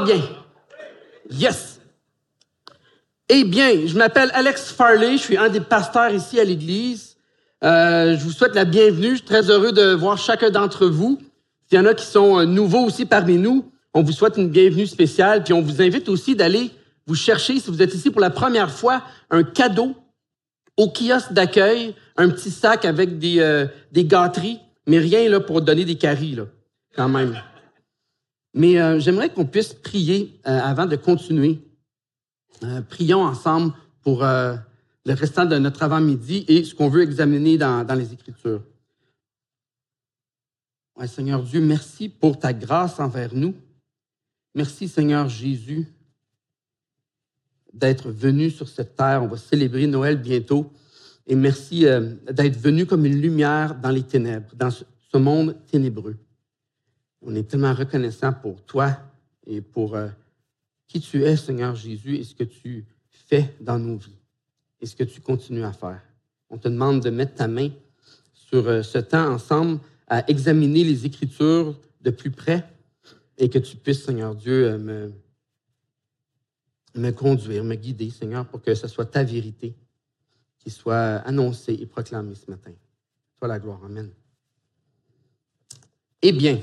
bien? Yes! Eh bien, je m'appelle Alex Farley, je suis un des pasteurs ici à l'Église. Euh, je vous souhaite la bienvenue. Je suis très heureux de voir chacun d'entre vous. S'il y en a qui sont euh, nouveaux aussi parmi nous, on vous souhaite une bienvenue spéciale. Puis on vous invite aussi d'aller vous chercher, si vous êtes ici pour la première fois, un cadeau au kiosque d'accueil, un petit sac avec des, euh, des gâteries, mais rien là pour donner des caries, là, quand même. Mais euh, j'aimerais qu'on puisse prier euh, avant de continuer. prions ensemble pour le restant de notre avant-midi et ce qu'on veut examiner dans, les Écritures. Seigneur Dieu, merci pour ta grâce envers nous. Merci, Seigneur Jésus, d'être venu sur cette terre. On va célébrer Noël bientôt. Et merci euh, d'être venu comme une lumière dans les ténèbres, dans ce, monde ténébreux. On est tellement reconnaissant pour toi et pour euh, qui tu es, Seigneur Jésus, et ce que tu fais dans nos vies, et ce que tu continues à faire. On te demande de mettre ta main sur euh, ce temps ensemble à examiner les Écritures de plus près et que tu puisses, Seigneur Dieu, me, me conduire, me guider, Seigneur, pour que ce soit ta vérité qui soit annoncée et proclamée ce matin. Toi la gloire. Amen. Eh bien,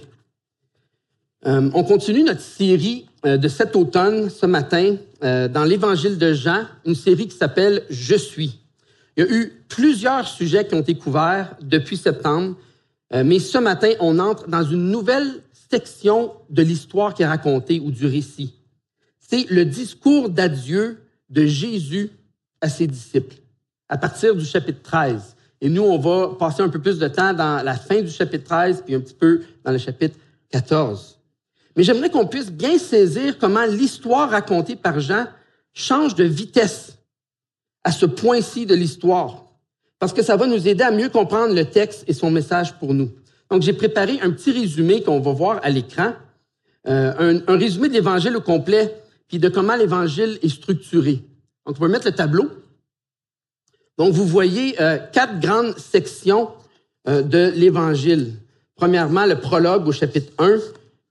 euh, on continue notre série euh, de cet automne, ce matin, euh, dans l'Évangile de Jean, une série qui s'appelle Je suis. Il y a eu plusieurs sujets qui ont été couverts depuis septembre, mais ce matin, on entre dans une nouvelle section de l'histoire qui est racontée ou du récit c'est le discours d'adieu de Jésus à ses disciples, à partir du chapitre 13. Et nous, on va passer un peu plus de temps dans la fin du chapitre 13, puis un petit peu dans le chapitre 14. Mais j'aimerais qu'on puisse bien saisir comment l'histoire racontée par Jean change de vitesse à ce point-ci de l'histoire, parce que ça va nous aider à mieux comprendre le texte et son message pour nous. Donc, j'ai préparé un petit résumé qu'on va voir à l'écran, euh, un, résumé de l'Évangile au complet puis de comment l'Évangile est structuré. Donc, on va mettre le tableau. Donc, vous voyez euh, quatre grandes sections euh, de l'Évangile. Premièrement, le prologue au chapitre 1,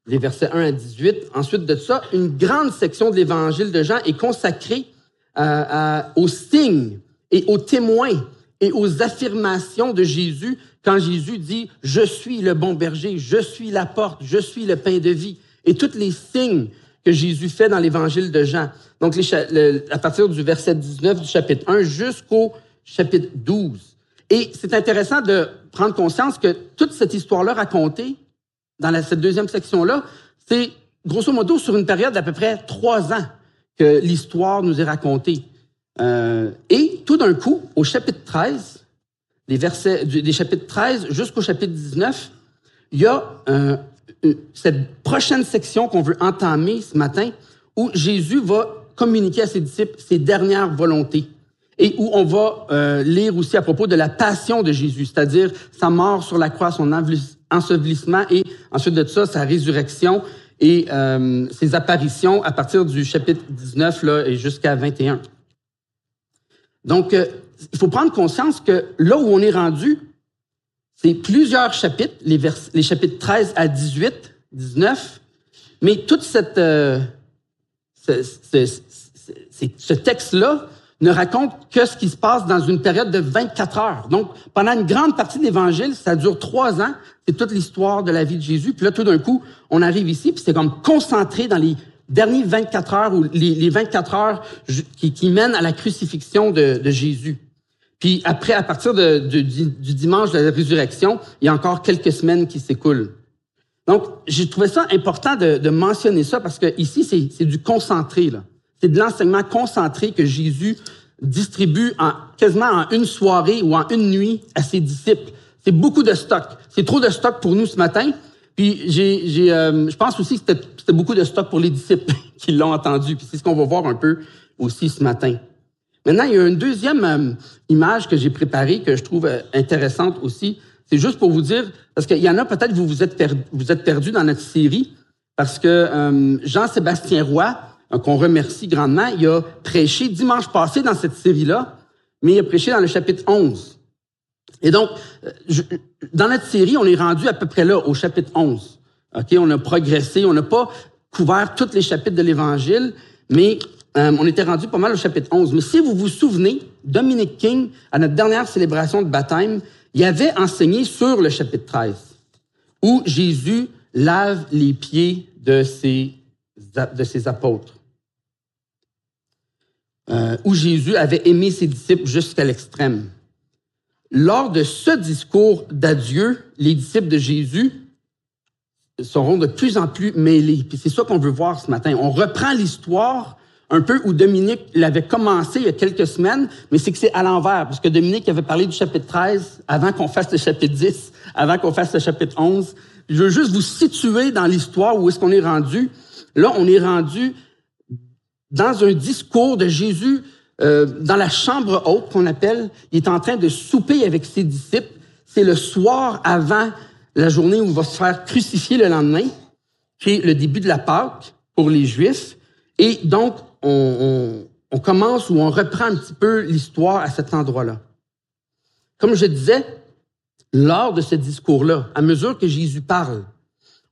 les versets 1 à 18. Ensuite de ça, une grande section de l'Évangile de Jean est consacrée euh, aux signes et aux témoins et aux affirmations de Jésus quand Jésus dit « Je suis le bon berger, je suis la porte, je suis le pain de vie ». Et tous les signes que Jésus fait dans l'évangile de Jean. Donc, à partir du verset 19 du chapitre 1 jusqu'au chapitre 12. Et c'est intéressant de prendre conscience que toute cette histoire-là racontée dans cette deuxième section-là, c'est grosso modo sur une période d'à peu près trois ans que l'histoire nous est racontée. Euh, et tout d'un coup, au chapitre 13, des versets, des chapitres 13 jusqu'au chapitre 19, il y a cette prochaine section qu'on veut entamer ce matin, où Jésus va communiquer à ses disciples ses dernières volontés et où on va euh, lire aussi à propos de la passion de Jésus, c'est-à-dire sa mort sur la croix, son ensevelissement et ensuite de ça, sa résurrection et euh, ses apparitions à partir du chapitre 19 là, et jusqu'à 21. Donc, il faut prendre conscience que là où on est rendu, c'est plusieurs chapitres, les, les, chapitres 13 à 18, 19, mais tout cette, euh, ce, ce, ce texte-là ne raconte que ce qui se passe dans une période de 24 heures. Donc, pendant une grande partie de l'Évangile, ça dure trois ans, c'est toute l'histoire de la vie de Jésus. Puis là, tout d'un coup, on arrive ici, puis c'est comme concentré dans les derniers 24 heures ou les, les 24 heures qui, mènent à la crucifixion de, Jésus. Puis après, à partir de, du, dimanche de la résurrection, il y a encore quelques semaines qui s'écoulent. Donc, j'ai trouvé ça important de, mentionner ça parce que ici, c'est du concentré. C'est de l'enseignement concentré que Jésus distribue en, quasiment en une soirée ou en une nuit à ses disciples. C'est beaucoup de stock. C'est trop de stock pour nous ce matin. Puis j'ai, euh, je pense aussi que c'était beaucoup de stock pour les disciples qui l'ont entendu. Puis c'est ce qu'on va voir un peu aussi ce matin. Maintenant, il y a une deuxième euh, image que j'ai préparée que je trouve euh, intéressante aussi. C'est juste pour vous dire, parce qu'il y en a peut-être vous vous êtes perdu, vous êtes perdu dans notre série, parce que euh, Jean-Sébastien Roy, qu'on remercie grandement, il a prêché dimanche passé dans cette série-là, mais il a prêché dans le chapitre 11. Et donc, dans notre série, on est rendu à peu près là, au chapitre 11. OK, on a progressé, on n'a pas couvert tous les chapitres de l'Évangile, mais euh, on était rendu pas mal au chapitre 11. Mais si vous vous souvenez, Dominic King, à notre dernière célébration de baptême, il avait enseigné sur le chapitre 13, où Jésus lave les pieds de ses, de ses apôtres. Euh, où Jésus avait aimé ses disciples jusqu'à l'extrême. Lors de ce discours d'adieu, les disciples de Jésus seront de plus en plus mêlés. Puis c'est ça qu'on veut voir ce matin. On reprend l'histoire un peu où Dominique l'avait commencé il y a quelques semaines, mais c'est que c'est à l'envers, parce que Dominique avait parlé du chapitre 13 avant qu'on fasse le chapitre 10, avant qu'on fasse le chapitre 11. Je veux juste vous situer dans l'histoire où est-ce qu'on est rendu. Là, on est rendu dans un discours de Jésus euh, dans la chambre haute qu'on appelle. Il est en train de souper avec ses disciples. C'est le soir avant la journée où il va se faire crucifier le lendemain, qui est le début de la Pâque pour les Juifs. Et donc, on, on, commence ou on reprend un petit peu l'histoire à cet endroit-là. Comme je disais, lors de ce discours-là, à mesure que Jésus parle,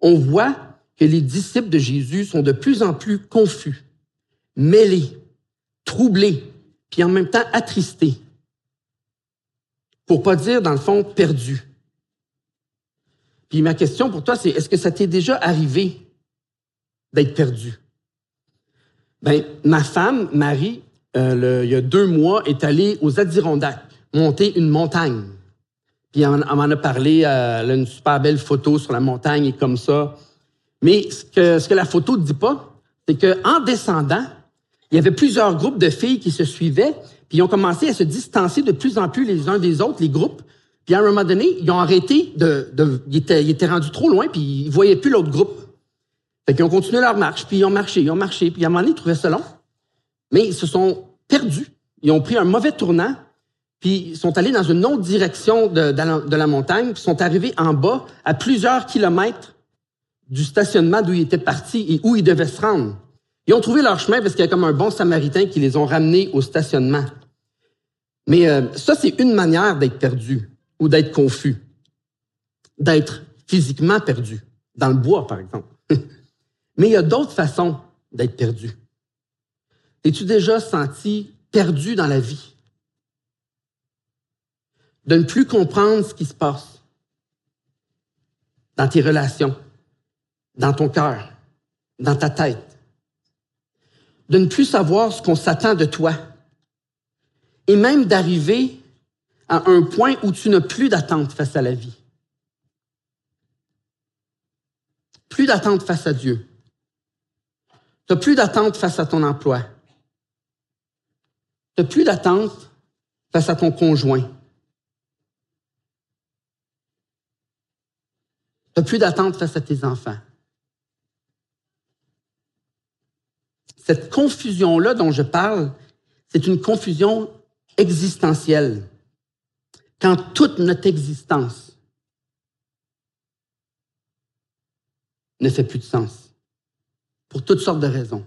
on voit que les disciples de Jésus sont de plus en plus confus, mêlés, troublés, puis en même temps attristés. Pour pas dire, dans le fond, perdus. Puis ma question pour toi, c'est est-ce que ça t'est déjà arrivé d'être perdu? Ben, ma femme, Marie, euh, il y a deux mois, est allée aux Adirondacks, monter une montagne. Puis elle, m'en a parlé, euh, elle a une super belle photo sur la montagne et comme ça. Mais ce que, ce que la photo ne dit pas, c'est qu'en descendant, il y avait plusieurs groupes de filles qui se suivaient, puis ils ont commencé à se distancer de plus en plus les uns des autres, les groupes. Puis à un moment donné, ils ont arrêté de... de ils, étaient, rendus trop loin, puis ils voyaient plus l'autre groupe. Fait qu'ils ont continué leur marche, puis ils ont marché, ils ont marché, puis à un moment donné, ils trouvaient ça long. Mais ils se sont perdus. Ils ont pris un mauvais tournant, puis ils sont allés dans une autre direction de, de, la, montagne, puis sont arrivés en bas, à plusieurs kilomètres du stationnement d'où ils étaient partis et où ils devaient se rendre. Ils ont trouvé leur chemin parce qu'il y a comme un bon samaritain qui les ont ramenés au stationnement. Mais euh, ça, c'est une manière d'être perdu ou d'être confus, d'être physiquement perdu, dans le bois, par exemple. Mais il y a d'autres façons d'être perdu. Es-tu déjà senti perdu dans la vie? De ne plus comprendre ce qui se passe dans tes relations, dans ton cœur, dans ta tête. De ne plus savoir ce qu'on s'attend de toi. Et même d'arriver à un point où tu n'as plus d'attente face à la vie. Plus d'attente face à Dieu. Tu plus d'attente face à ton emploi. Tu plus d'attente face à ton conjoint. Tu plus d'attente face à tes enfants. Cette confusion-là dont je parle, c'est une confusion existentielle. Quand toute notre existence ne fait plus de sens pour toutes sortes de raisons.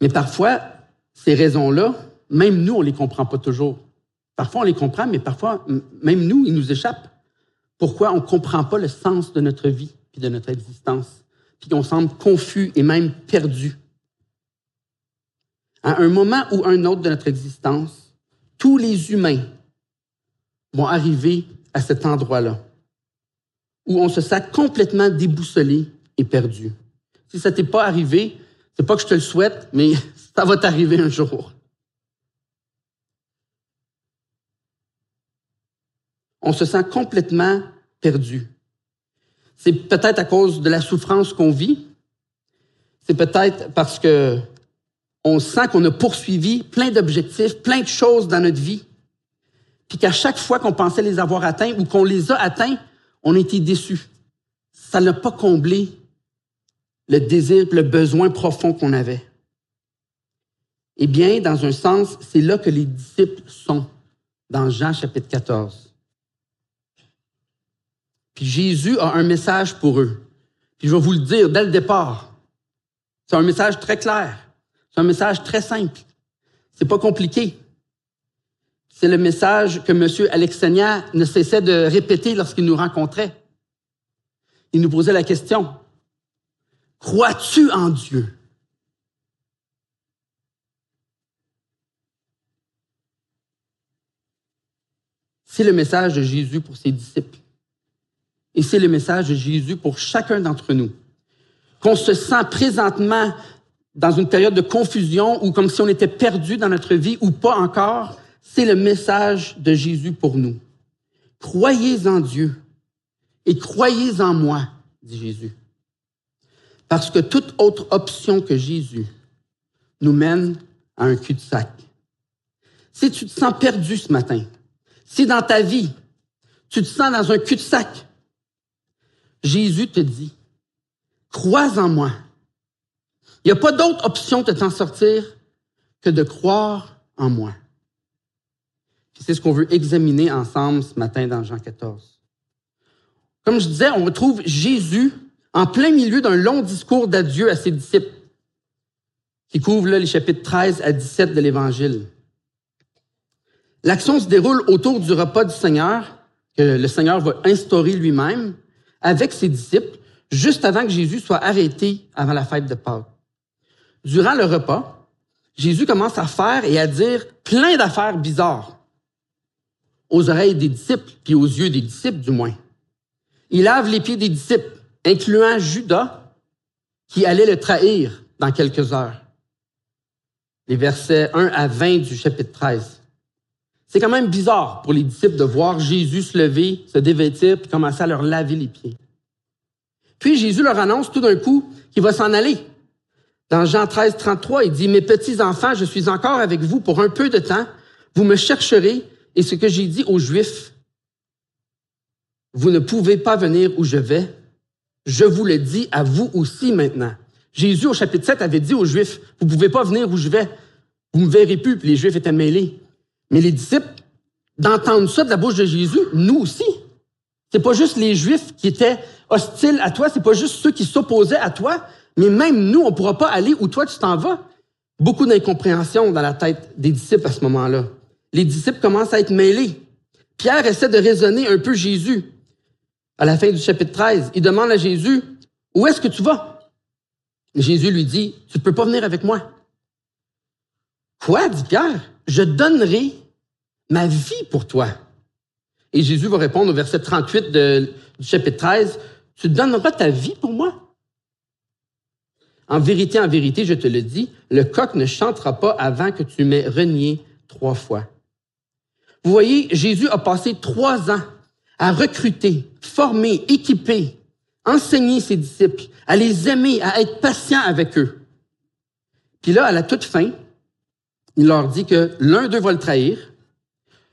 Mais parfois, ces raisons-là, même nous, on ne les comprend pas toujours. Parfois, on les comprend, mais parfois, même nous, ils nous échappent. Pourquoi on ne comprend pas le sens de notre vie et de notre existence, puis qu'on semble confus et même perdu. À un moment ou un autre de notre existence, tous les humains vont arriver à cet endroit-là, où on se sent complètement déboussolé et perdu. Si ça t'est pas arrivé, c'est pas que je te le souhaite, mais ça va t'arriver un jour. On se sent complètement perdu. C'est peut-être à cause de la souffrance qu'on vit. C'est peut-être parce que on sent qu'on a poursuivi plein d'objectifs, plein de choses dans notre vie, puis qu'à chaque fois qu'on pensait les avoir atteints ou qu'on les a atteints, on était déçus. Ça n'a pas comblé le désir, le besoin profond qu'on avait. Eh bien, dans un sens, c'est là que les disciples sont, dans Jean chapitre 14. Puis Jésus a un message pour eux. Puis je vais vous le dire dès le départ. C'est un message très clair. C'est un message très simple. C'est pas compliqué. C'est le message que M. Alexania ne cessait de répéter lorsqu'il nous rencontrait. Il nous posait la question Crois-tu en Dieu? C'est le message de Jésus pour ses disciples. Et c'est le message de Jésus pour chacun d'entre nous. Qu'on se sent présentement dans une période de confusion ou comme si on était perdu dans notre vie ou pas encore, c'est le message de Jésus pour nous. Croyez en Dieu et croyez en moi, dit Jésus. Parce que toute autre option que Jésus nous mène à un cul-de-sac. Si tu te sens perdu ce matin, si dans ta vie, tu te sens dans un cul-de-sac, Jésus te dit, crois en moi. Il n'y a pas d'autre option de t'en sortir que de croire en moi. C'est ce qu'on veut examiner ensemble ce matin dans Jean 14. Comme je disais, on retrouve Jésus en plein milieu d'un long discours d'adieu à ses disciples, qui couvre les chapitres 13 à 17 de l'Évangile. L'action se déroule autour du repas du Seigneur, que le Seigneur va instaurer lui-même, avec ses disciples, juste avant que Jésus soit arrêté avant la fête de Pâques. Durant le repas, Jésus commence à faire et à dire plein d'affaires bizarres aux oreilles des disciples, puis aux yeux des disciples du moins. Il lave les pieds des disciples, incluant Judas, qui allait le trahir dans quelques heures. Les versets 1 à 20 du chapitre 13. C'est quand même bizarre pour les disciples de voir Jésus se lever, se dévêtir, puis commencer à leur laver les pieds. Puis Jésus leur annonce tout d'un coup qu'il va s'en aller. Dans Jean 13, 33, il dit, Mes petits enfants, je suis encore avec vous pour un peu de temps. Vous me chercherez, et ce que j'ai dit aux Juifs, vous ne pouvez pas venir où je vais. Je vous le dis à vous aussi maintenant. Jésus, au chapitre 7, avait dit aux Juifs, vous ne pouvez pas venir où je vais. Vous ne me verrez plus. Les Juifs étaient mêlés. Mais les disciples, d'entendre ça de la bouche de Jésus, nous aussi. C'est pas juste les Juifs qui étaient hostiles à toi, c'est pas juste ceux qui s'opposaient à toi, mais même nous, on pourra pas aller où toi tu t'en vas. Beaucoup d'incompréhension dans la tête des disciples à ce moment-là les disciples commencent à être mêlés. Pierre essaie de raisonner un peu Jésus. À la fin du chapitre 13, il demande à Jésus, où est-ce que tu vas? Jésus lui dit, tu peux pas venir avec moi. Quoi, dit Pierre? Je donnerai ma vie pour toi. Et Jésus va répondre au verset 38 du chapitre 13, tu donneras ta vie pour moi? En vérité, en vérité, je te le dis, le coq ne chantera pas avant que tu m'aies renié trois fois. Vous voyez, Jésus a passé trois ans à recruter, former, équiper, enseigner ses disciples, à les aimer, à être patient avec eux. Puis là, à la toute fin, il leur dit que l'un d'eux va le trahir,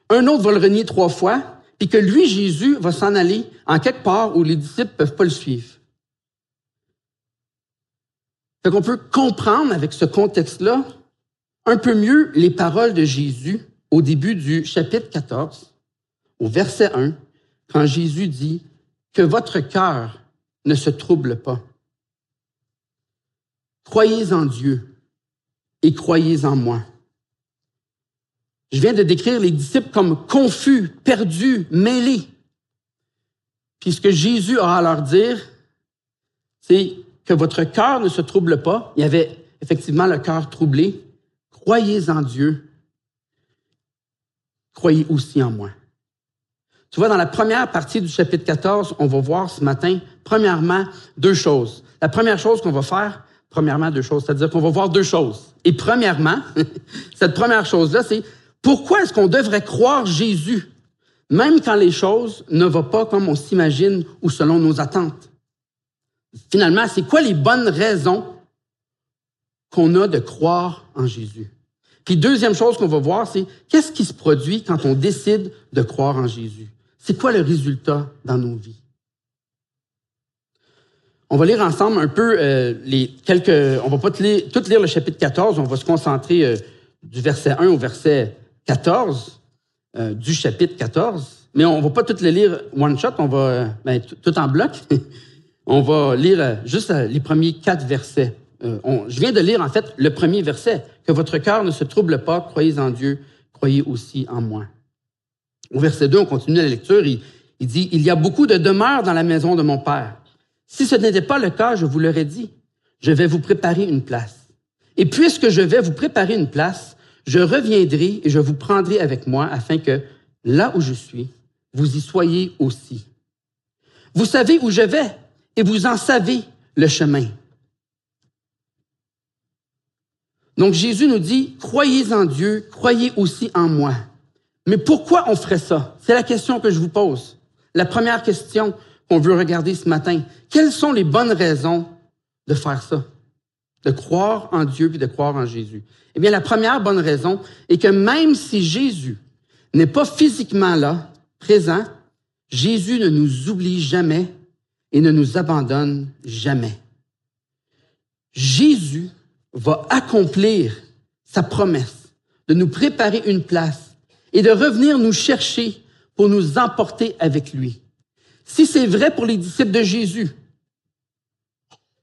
un autre va le renier trois fois, puis que lui, Jésus, va s'en aller en quelque part où les disciples peuvent pas le suivre. Fait qu'on peut comprendre avec ce contexte-là un peu mieux les paroles de Jésus au début du chapitre 14, au verset 1, quand Jésus dit que votre cœur ne se trouble pas. Croyez en Dieu et croyez en moi. Je viens de décrire les disciples comme confus, perdus, mêlés. Puis ce que Jésus a à leur dire, c'est que votre cœur ne se trouble pas. Il y avait effectivement le cœur troublé. Croyez en Dieu croyez aussi en moi. Tu vois, dans la première partie du chapitre 14, on va voir ce matin, premièrement, deux choses. La première chose qu'on va faire, premièrement, deux choses, c'est-à-dire qu'on va voir deux choses. Et premièrement, cette première chose-là, c'est pourquoi est-ce qu'on devrait croire Jésus, même quand les choses ne vont pas comme on s'imagine ou selon nos attentes? Finalement, c'est quoi les bonnes raisons qu'on a de croire en Jésus? Puis deuxième chose qu'on va voir, c'est qu'est-ce qui se produit quand on décide de croire en Jésus? C'est quoi le résultat dans nos vies? On va lire ensemble un peu euh, les quelques. On va pas tout lire, le chapitre 14, on va se concentrer euh, du verset 1 au verset 14 euh, du chapitre 14. Mais on va pas tout le lire one shot, on va ben, tout en bloc. on va lire juste les premiers quatre versets. je viens de lire en fait le premier verset que votre cœur ne se trouble pas, croyez en Dieu, croyez aussi en moi. Au verset 2, on continue la lecture, il dit, Il y a beaucoup de demeures dans la maison de mon Père. Si ce n'était pas le cas, je vous l'aurais dit. je vais vous préparer une place. Et puisque je vais vous préparer une place, je reviendrai et je vous prendrai avec moi afin que là où je suis, vous y soyez aussi. Vous savez où je vais et vous en savez le chemin. Donc Jésus nous dit, croyez en Dieu, croyez aussi en moi. Mais pourquoi on ferait ça? C'est la question que je vous pose. La première question qu'on veut regarder ce matin. Quelles sont les bonnes raisons de faire ça? De croire en Dieu puis de croire en Jésus. Eh bien, la première bonne raison est que même si Jésus n'est pas physiquement là, présent, Jésus ne nous oublie jamais et ne nous abandonne jamais. Jésus va accomplir sa promesse de nous préparer une place et de revenir nous chercher pour nous emporter avec lui. Si c'est vrai pour les disciples de Jésus,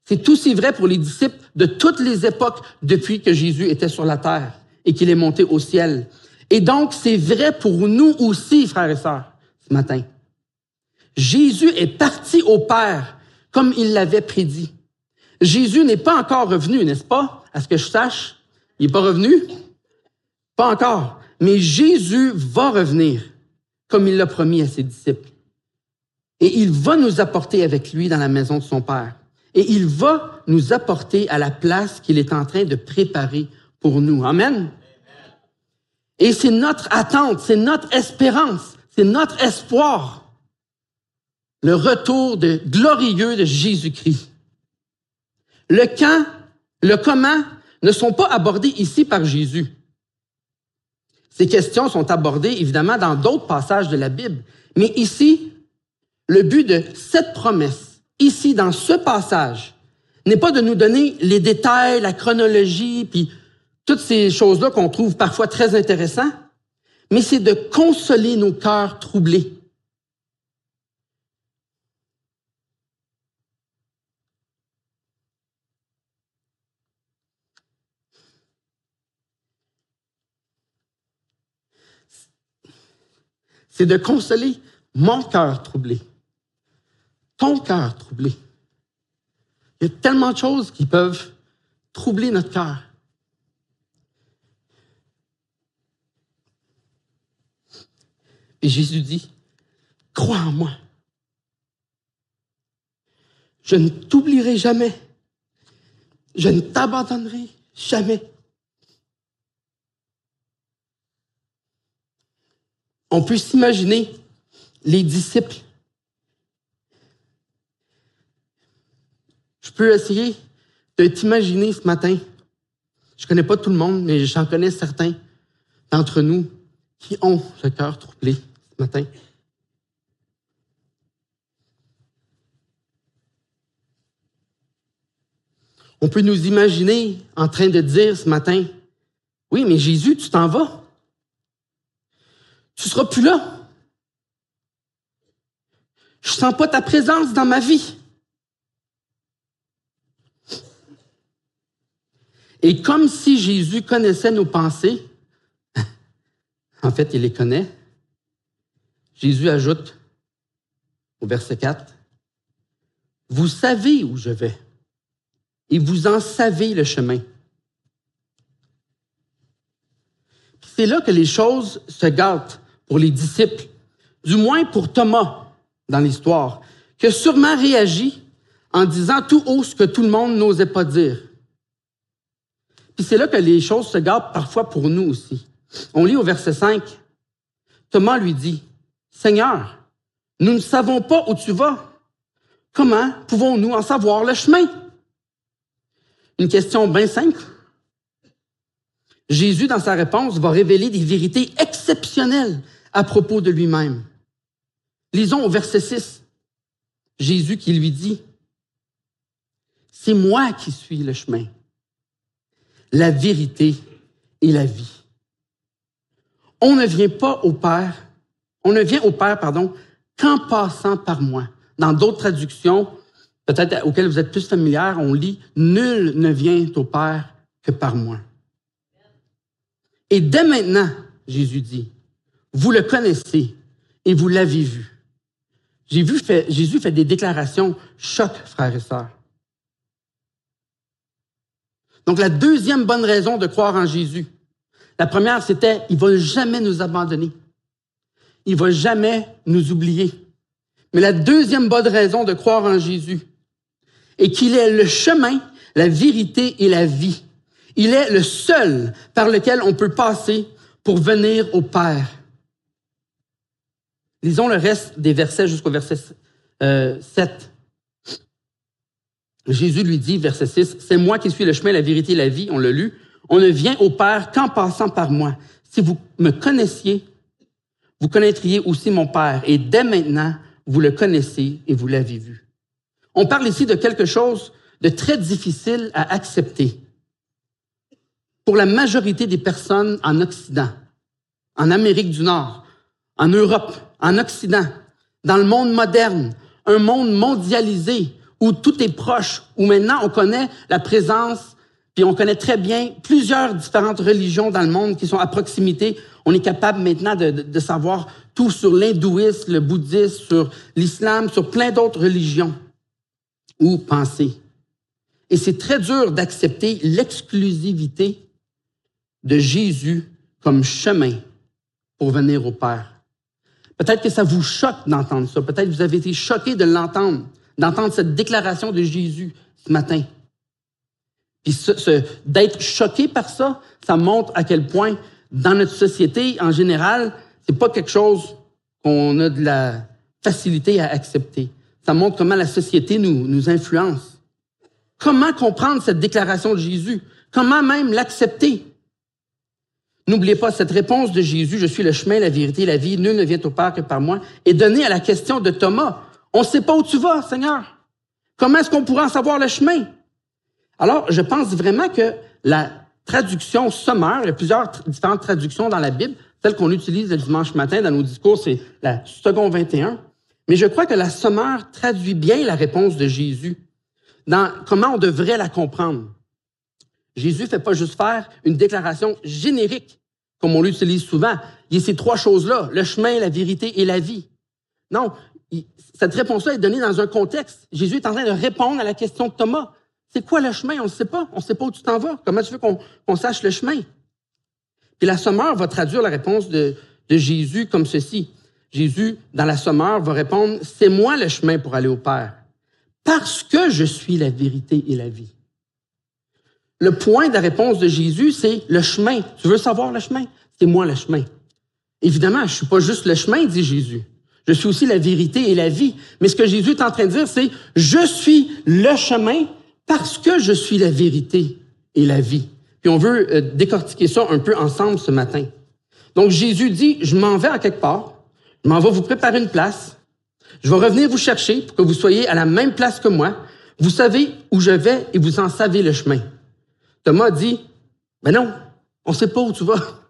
c'est aussi vrai pour les disciples de toutes les époques depuis que Jésus était sur la terre et qu'il est monté au ciel. Et donc, c'est vrai pour nous aussi, frères et sœurs, ce matin. Jésus est parti au Père comme il l'avait prédit. Jésus n'est pas encore revenu, n'est-ce pas? À ce que je sache, il n'est pas revenu? Pas encore. Mais Jésus va revenir comme il l'a promis à ses disciples. Et il va nous apporter avec lui dans la maison de son Père. Et il va nous apporter à la place qu'il est en train de préparer pour nous. Amen. Et c'est notre attente, c'est notre espérance, c'est notre espoir. Le retour de, glorieux de Jésus-Christ. Le quand, le comment ne sont pas abordés ici par Jésus. Ces questions sont abordées évidemment dans d'autres passages de la Bible. Mais ici, le but de cette promesse, ici dans ce passage, n'est pas de nous donner les détails, la chronologie, puis toutes ces choses-là qu'on trouve parfois très intéressantes, mais c'est de consoler nos cœurs troublés. C'est de consoler mon cœur troublé, ton cœur troublé. Il y a tellement de choses qui peuvent troubler notre cœur. Et Jésus dit, crois en moi. Je ne t'oublierai jamais. Je ne t'abandonnerai jamais. On peut s'imaginer les disciples. Peux essayer de t'imaginer ce matin. Je connais pas tout le monde, mais j'en connais certains d'entre nous qui ont le cœur troublé ce matin. On peut nous imaginer en train de dire ce matin, oui, mais Jésus, tu t'en vas. Tu seras plus là. Je sens pas ta présence dans ma vie. Et comme si Jésus connaissait nos pensées, en fait, il les connaît, Jésus ajoute au verset 4, Vous savez où je vais et vous en savez le chemin. C'est là que les choses se gâtent pour les disciples, du moins pour Thomas dans l'histoire, qui a sûrement réagi en disant tout haut ce que tout le monde n'osait pas dire. Puis c'est là que les choses se gâtent parfois pour nous aussi. On lit au verset 5, Thomas lui dit, Seigneur, nous ne savons pas où tu vas. Comment pouvons-nous en savoir le chemin? Une question bien simple. Jésus, dans sa réponse, va révéler des vérités exceptionnelles à propos de lui-même. Lisons au verset 6. Jésus qui lui dit, C'est moi qui suis le chemin, la vérité et la vie. On ne vient pas au Père, on ne vient au Père, pardon, qu'en passant par moi. Dans d'autres traductions, peut-être auxquelles vous êtes plus familières, on lit Nul ne vient au Père que par moi. Et dès maintenant, Jésus dit, vous le connaissez et vous l'avez vu. J'ai vu Jésus fait des déclarations choc, frères et sœurs. Donc la deuxième bonne raison de croire en Jésus, la première, c'était, il va jamais nous abandonner. Il va jamais nous oublier. Mais la deuxième bonne raison de croire en Jésus est qu'il est le chemin, la vérité et la vie. Il est le seul par lequel on peut passer pour venir au Père. Lisons le reste des versets jusqu'au verset 7. Jésus lui dit, verset 6, C'est moi qui suis le chemin, la vérité et la vie, on l'a lu. On ne vient au Père qu'en passant par moi. Si vous me connaissiez, vous connaîtriez aussi mon Père. Et dès maintenant, vous le connaissez et vous l'avez vu. On parle ici de quelque chose de très difficile à accepter pour la majorité des personnes en Occident, en Amérique du Nord, en Europe, en Occident, dans le monde moderne, un monde mondialisé où tout est proche, où maintenant on connaît la présence puis on connaît très bien plusieurs différentes religions dans le monde qui sont à proximité. On est capable maintenant de, savoir tout sur l'hindouisme, le bouddhisme, sur l'islam, sur plein d'autres religions ou pensées. Et c'est très dur d'accepter l'exclusivité de Jésus comme chemin pour venir au Père. Peut-être que ça vous choque d'entendre ça. Peut-être que vous avez été choqué de l'entendre, d'entendre cette déclaration de Jésus ce matin. Puis d'être choqué par ça, ça montre à quel point, dans notre société en général, c'est pas quelque chose qu'on a de la facilité à accepter. Ça montre comment la société nous, nous influence. Comment comprendre cette déclaration de Jésus? Comment même l'accepter? N'oubliez pas, cette réponse de Jésus, je suis le chemin, la vérité, la vie, nul ne vient au Père que par moi, est donnée à la question de Thomas. On ne sait pas où tu vas, Seigneur. Comment est-ce qu'on pourra en savoir le chemin? Alors, je pense vraiment que la traduction sommaire, il y a plusieurs différentes traductions dans la Bible, celle qu'on utilise le dimanche matin dans nos discours, c'est la seconde 21. Mais je crois que la sommaire traduit bien la réponse de Jésus dans comment on devrait la comprendre. Jésus fait pas juste faire une déclaration générique, comme on l'utilise souvent. Il y a ces trois choses-là, le chemin, la vérité et la vie. Non, cette réponse-là est donnée dans un contexte. Jésus est en train de répondre à la question de Thomas. C'est quoi le chemin? On ne sait pas. On ne sait pas où tu t'en vas. Comment tu veux qu'on sache le chemin? Puis la sommeur va traduire la réponse de, Jésus comme ceci. Jésus, dans la sommeur, va répondre, c'est moi le chemin pour aller au Père, parce que je suis la vérité et la vie. Le point de la réponse de Jésus, c'est le chemin. Tu veux savoir le chemin? C'est moi le chemin. Évidemment, je suis pas juste le chemin, dit Jésus. Je suis aussi la vérité et la vie. Mais ce que Jésus est en train de dire, c'est je suis le chemin, parce que je suis la vérité et la vie. Puis on veut euh, décortiquer ça un peu ensemble ce matin. Donc Jésus dit, je m'en vais à quelque part, je m'en vais vous préparer une place, je vais revenir vous chercher pour que vous soyez à la même place que moi. Vous savez où je vais et vous en savez le chemin. Thomas dit, mais non, on ne sait pas où tu vas.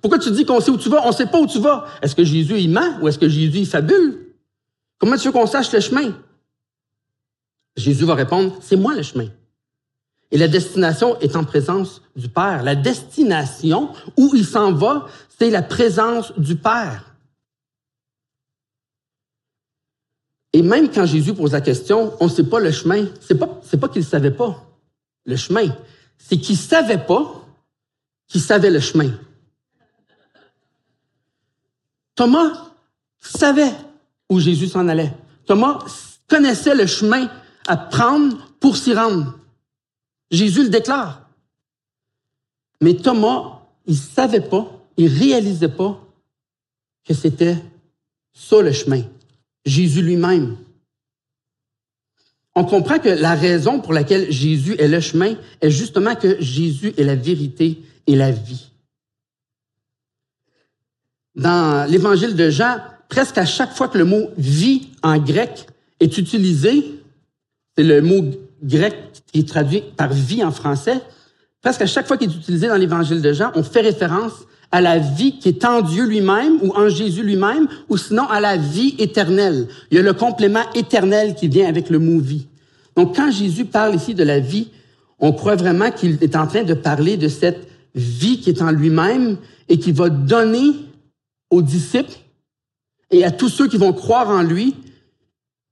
Pourquoi tu dis qu'on sait où tu vas? On ne sait pas où tu vas. Est-ce que Jésus il ment ou est-ce que Jésus il fabule? Comment tu veux qu'on sache le chemin? Jésus va répondre, c'est moi le chemin. Et la destination est en présence du Père. La destination où il s'en va, c'est la présence du Père. Et même quand Jésus pose la question, on ne sait pas le chemin. C'est pas, c'est pas qu'il ne savait pas le chemin. C'est qu'il ne savait pas qu'il savait le chemin. Thomas savait où Jésus s'en allait. Thomas connaissait le chemin à prendre pour s'y rendre. Jésus le déclare. Mais Thomas, il savait pas, il réalisait pas que c'était ça le chemin. Jésus lui-même. On comprend que la raison pour laquelle Jésus est le chemin est justement que Jésus est la vérité et la vie. Dans l'évangile de Jean, presque à chaque fois que le mot vie en grec est utilisé, c'est le mot grec qui est traduit par vie en français. Presque à chaque fois qu'il est utilisé dans l'évangile de Jean, on fait référence à la vie qui est en Dieu lui-même ou en Jésus lui-même, ou sinon à la vie éternelle. Il y a le complément éternel qui vient avec le mot vie. Donc quand Jésus parle ici de la vie, on croit vraiment qu'il est en train de parler de cette vie qui est en lui-même et qui va donner aux disciples et à tous ceux qui vont croire en lui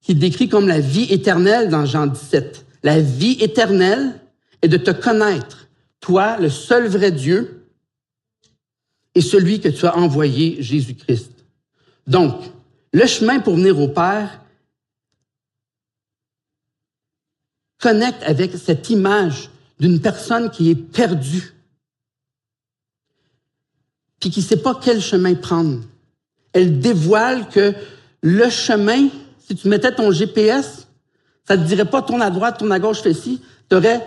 qui décrit comme la vie éternelle dans Jean 17. La vie éternelle est de te connaître, toi, le seul vrai Dieu, et celui que tu as envoyé, Jésus-Christ. Donc, le chemin pour venir au Père connecte avec cette image d'une personne qui est perdue, puis qui ne sait pas quel chemin prendre. Elle dévoile que le chemin, si tu mettais ton GPS, ça ne te dirait pas tourne à droite, tourne à gauche, fais ci, tu aurais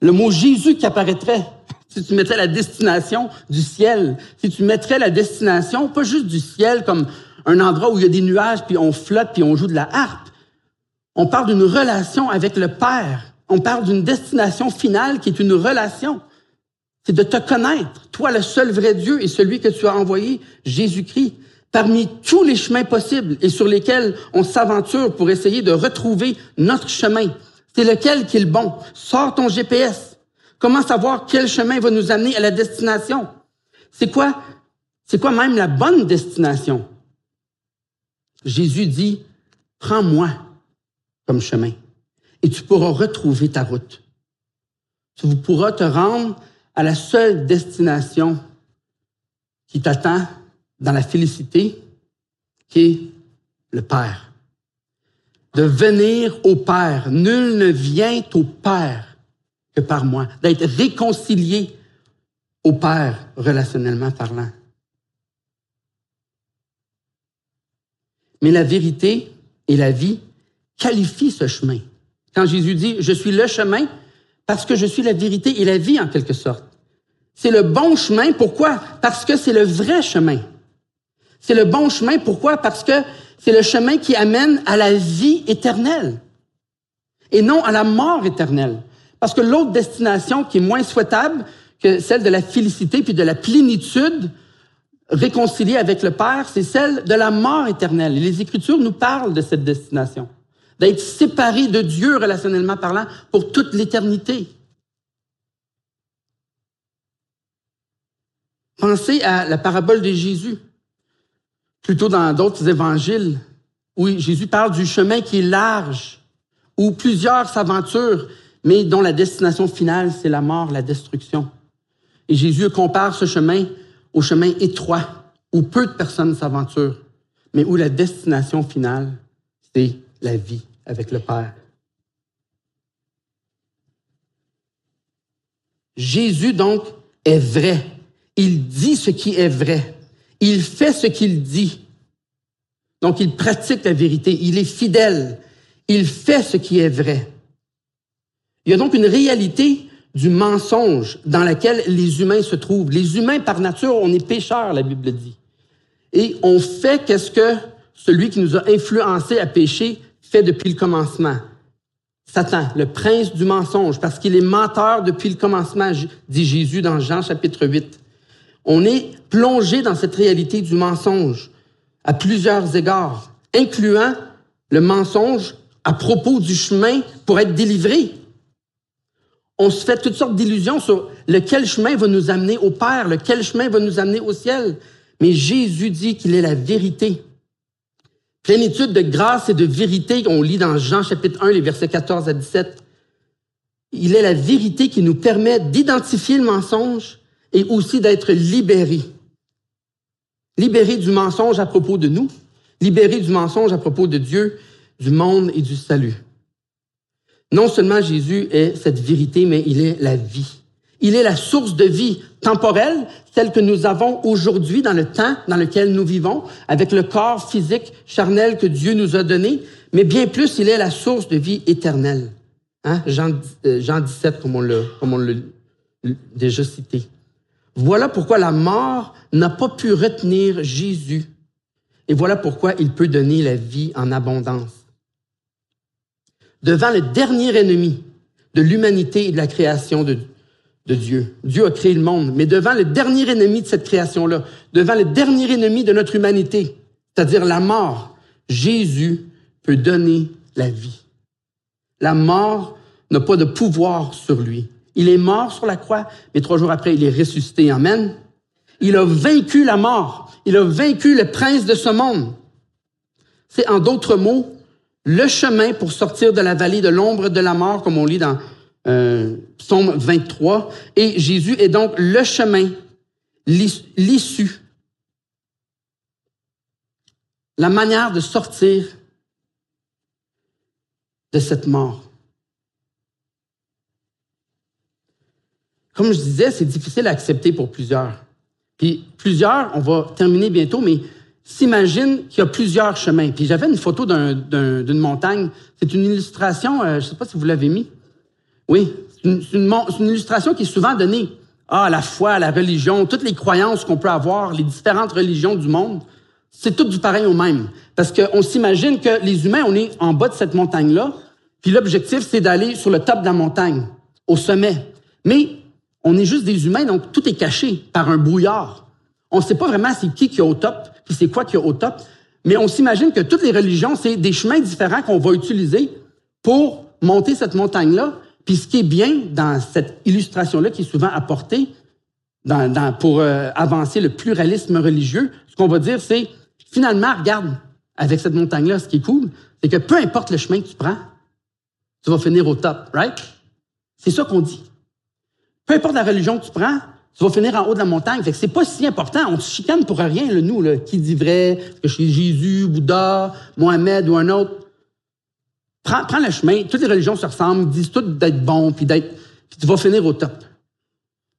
le mot Jésus qui apparaîtrait. Si tu mettrais la destination du ciel, si tu mettrais la destination, pas juste du ciel comme un endroit où il y a des nuages, puis on flotte, puis on joue de la harpe. On parle d'une relation avec le Père. On parle d'une destination finale qui est une relation. C'est de te connaître, toi le seul vrai Dieu et celui que tu as envoyé, Jésus-Christ, parmi tous les chemins possibles et sur lesquels on s'aventure pour essayer de retrouver notre chemin. C'est lequel qui est le bon? Sors ton GPS. Comment savoir quel chemin va nous amener à la destination? C'est quoi, c'est quoi même la bonne destination? Jésus dit, prends-moi comme chemin et tu pourras retrouver ta route. Tu pourras te rendre à la seule destination qui t'attend dans la félicité, qui est le Père. De venir au Père. Nul ne vient au Père que par moi. D'être réconcilié au Père, relationnellement parlant. Mais la vérité et la vie qualifient ce chemin. Quand Jésus dit, je suis le chemin, parce que je suis la vérité et la vie en quelque sorte. C'est le bon chemin. Pourquoi? Parce que c'est le vrai chemin. C'est le bon chemin. Pourquoi? Parce que c'est le chemin qui amène à la vie éternelle et non à la mort éternelle. Parce que l'autre destination qui est moins souhaitable que celle de la félicité puis de la plénitude, réconciliée avec le Père, c'est celle de la mort éternelle. Et les Écritures nous parlent de cette destination, d'être séparés de Dieu relationnellement parlant pour toute l'éternité. Pensez à la parabole de Jésus, plutôt dans d'autres évangiles, où Jésus parle du chemin qui est large, où plusieurs s'aventurent, mais dont la destination finale, c'est la mort, la destruction. Et Jésus compare ce chemin au chemin étroit où peu de personnes s'aventurent, mais où la destination finale, c'est la vie avec le Père. Jésus, donc, est vrai. Il dit ce qui est vrai. Il fait ce qu'il dit. Donc, il pratique la vérité. Il est fidèle. Il fait ce qui est vrai. Il y a donc une réalité du mensonge dans laquelle les humains se trouvent. Les humains, par nature, on est pécheurs, la Bible dit. Et on fait qu'est-ce que celui qui nous a influencés à pécher depuis le commencement. Satan, le prince du mensonge, parce qu'il est menteur depuis le commencement, dit Jésus dans Jean chapitre 8. On est plongé dans cette réalité du mensonge à plusieurs égards, incluant le mensonge à propos du chemin pour être délivré on se fait toutes sortes d'illusions sur lequel chemin va nous amener au Père, lequel chemin va nous amener au ciel. Mais Jésus dit qu'il est la vérité. Plénitude de grâce et de vérité, on lit dans Jean chapitre 1, les versets 14 à 17. Il est la vérité qui nous permet d'identifier le mensonge et aussi d'être libérés. Libérés du mensonge à propos de nous, libérés du mensonge à propos de Dieu, du monde et du salut. Non seulement Jésus est cette vérité, mais il est la vie. Il est la source de vie temporelle, celle que nous avons aujourd'hui dans le temps dans lequel nous vivons, avec le corps physique charnel que Dieu nous a donné, mais bien plus, il est la source de vie éternelle. Hein? Jean, euh, Jean 17, comme on l'a déjà cité. Voilà pourquoi la mort n'a pas pu retenir Jésus. Et voilà pourquoi il peut donner la vie en abondance devant le dernier ennemi de l'humanité et de la création de, de Dieu. Dieu a créé le monde, mais devant le dernier ennemi de cette création-là, devant le dernier ennemi de notre humanité, c'est-à-dire la mort, Jésus peut donner la vie. La mort n'a pas de pouvoir sur lui. Il est mort sur la croix, mais trois jours après, il est ressuscité. Amen. Il a vaincu la mort. Il a vaincu le prince de ce monde. C'est en d'autres mots le chemin pour sortir de la vallée de l'ombre de la mort, comme on lit dans euh, psaume 23. Et Jésus est donc le chemin, l'issue, la manière de sortir de cette mort. Comme je disais, c'est difficile à accepter pour plusieurs. Puis plusieurs, on va terminer bientôt, mais s'imagine qu'il y a plusieurs chemins. Puis j'avais une photo d'une montagne. C'est une illustration, euh, je ne sais pas si vous l'avez mis. Oui, c'est une, illustration qui est souvent donnée. Ah, la foi, la religion, toutes les croyances qu'on peut avoir, les différentes religions du monde, c'est tout du pareil au même. Parce qu'on s'imagine que les humains, on est en bas de cette montagne-là, puis l'objectif, c'est d'aller sur le top de la montagne, au sommet. Mais on est juste des humains, donc tout est caché par un brouillard. On ne sait pas vraiment c'est qui qui est au top, puis c'est quoi qui est au top. Mais on s'imagine que toutes les religions, c'est des chemins différents qu'on va utiliser pour monter cette montagne-là. Puis ce qui est bien dans cette illustration-là, qui est souvent apportée pour euh, avancer le pluralisme religieux, ce qu'on va dire, c'est finalement, regarde, avec cette montagne-là, ce qui est cool, c'est que peu importe le chemin que tu prends, tu vas finir au top, right? C'est ça qu'on dit. Peu importe la religion que tu prends, tu vas finir en haut de la montagne. Fait que c'est pas si important. On se chicane pour rien, nous, là. Qui dit vrai? Que je suis Jésus, Bouddha, Mohamed ou un autre. Prends, prends le chemin. Toutes les religions se ressemblent, disent toutes d'être bon, puis d'être, puis tu vas finir au top.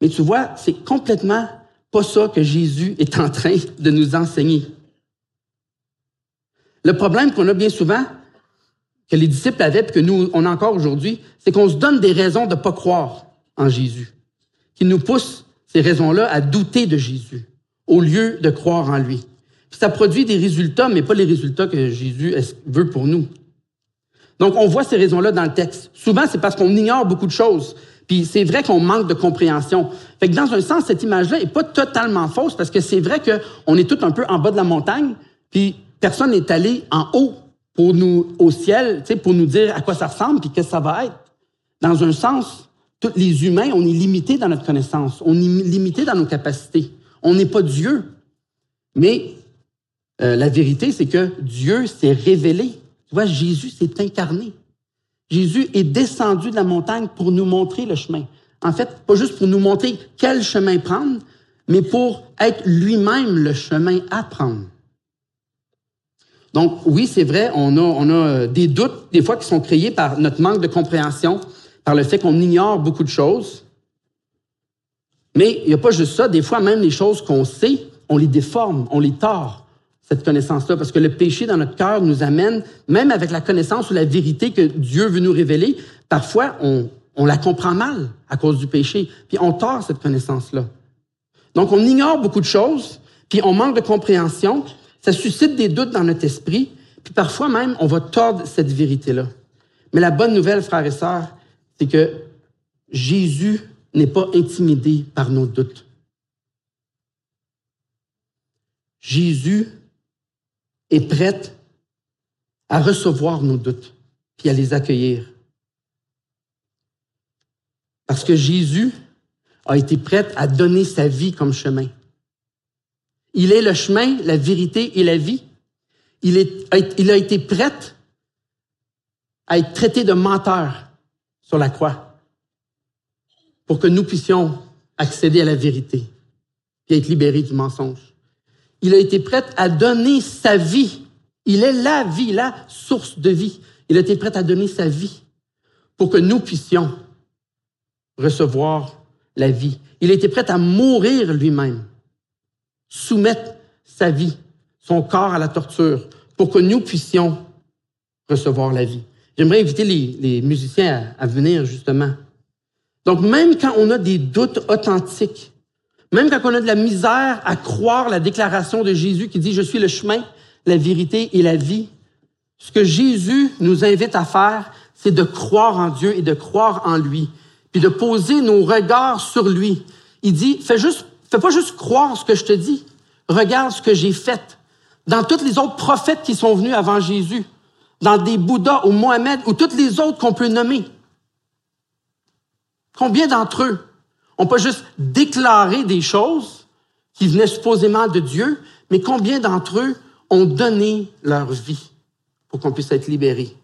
Mais tu vois, c'est complètement pas ça que Jésus est en train de nous enseigner. Le problème qu'on a bien souvent, que les disciples avaient, puis que nous, on a encore aujourd'hui, c'est qu'on se donne des raisons de ne pas croire en Jésus, qui nous poussent ces raisons-là à douter de Jésus, au lieu de croire en lui. ça produit des résultats, mais pas les résultats que Jésus veut pour nous. Donc, on voit ces raisons-là dans le texte. Souvent, c'est parce qu'on ignore beaucoup de choses. Puis c'est vrai qu'on manque de compréhension. Fait que dans un sens, cette image-là est pas totalement fausse parce que c'est vrai qu'on est tout un peu en bas de la montagne, puis personne n'est allé en haut pour nous, au ciel, pour nous dire à quoi ça ressemble puis qu'est-ce que ça va être. Dans un sens, tous les humains, on est limité dans notre connaissance, on est limité dans nos capacités. On n'est pas Dieu. Mais euh, la vérité, c'est que Dieu s'est révélé. Jésus s'est incarné. Jésus est descendu de la montagne pour nous montrer le chemin. En fait, pas juste pour nous montrer quel chemin prendre, mais pour être lui-même le chemin à prendre. Donc, oui, c'est vrai, on a, on a euh, des doutes, des fois, qui sont créés par notre manque de compréhension, par le fait qu'on ignore beaucoup de choses. Mais il n'y a pas juste ça. Des fois, même les choses qu'on sait, on les déforme, on les tord, cette connaissance-là, parce que le péché dans notre cœur nous amène, même avec la connaissance ou la vérité que Dieu veut nous révéler, parfois, on, la comprend mal à cause du péché, puis on tord cette connaissance-là. Donc, on ignore beaucoup de choses, puis on manque de compréhension, ça suscite des doutes dans notre esprit, puis parfois même, on va tordre cette vérité-là. Mais la bonne nouvelle, frères et sœurs, c'est que Jésus n'est pas intimidé par nos doutes. Jésus est prêt à recevoir nos doutes, puis à les accueillir. Parce que Jésus a été prêt à donner sa vie comme chemin. Il est le chemin, la vérité et la vie. Il a été prêt à être traité de menteur sur la croix pour que nous puissions accéder à la vérité et être libérés du mensonge. Il a été prêt à donner sa vie. Il est la vie, la source de vie. Il a été prêt à donner sa vie pour que nous puissions recevoir la vie. Il a été prêt à mourir lui-même soumettre sa vie, son corps à la torture, pour que nous puissions recevoir la vie. J'aimerais inviter les, musiciens à, venir justement. Donc, même quand on a des doutes authentiques, même quand on a de la misère à croire la déclaration de Jésus qui dit, je suis le chemin, la vérité et la vie, ce que Jésus nous invite à faire, c'est de croire en Dieu et de croire en lui, puis de poser nos regards sur lui. Il dit, fais juste Fais pas juste croire ce que je te dis. Regarde ce que j'ai fait. Dans tous les autres prophètes qui sont venus avant Jésus, dans des Bouddhas ou Mohamed ou toutes les autres qu'on peut nommer. Combien d'entre eux ont pas juste déclaré des choses qui venaient supposément de Dieu, mais combien d'entre eux ont donné leur vie pour qu'on puisse être libéré?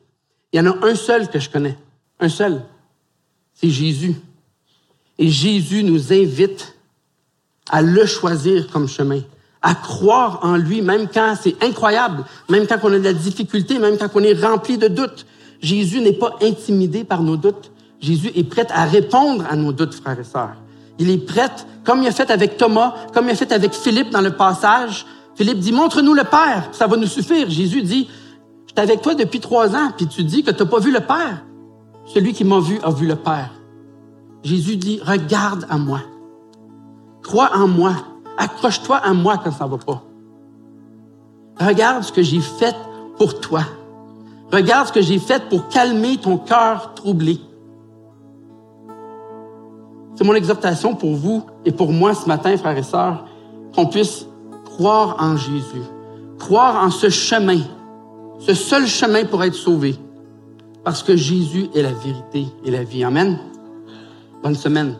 Il y en a un seul que je connais, un seul. c'est Jésus. Et Jésus nous invite à le choisir comme chemin, à croire en lui, même quand c'est incroyable, même quand on a de la difficulté, même quand on est rempli de doutes. Jésus n'est pas intimidé par nos doutes. Jésus est prêt à répondre à nos doutes, frères et sœurs. Il est prêt, comme il a fait avec Thomas, comme il a fait avec Philippe dans le passage. Philippe dit, montre-nous le Père, ça va nous suffire. Jésus dit, je suis avec toi depuis trois ans, puis tu dis que tu n'as pas vu le Père. Celui qui m'a vu a vu le Père. Jésus dit, regarde à moi. Crois en moi. Accroche-toi à moi quand ça va pas. Regarde ce que j'ai fait pour toi. Regarde ce que j'ai fait pour calmer ton cœur troublé. C'est mon exhortation pour vous et pour moi ce matin, frères et sœurs, qu'on puisse croire en Jésus, croire en ce chemin, ce seul chemin pour être sauvé, parce que Jésus est la vérité et la vie. Amen. Bonne semaine.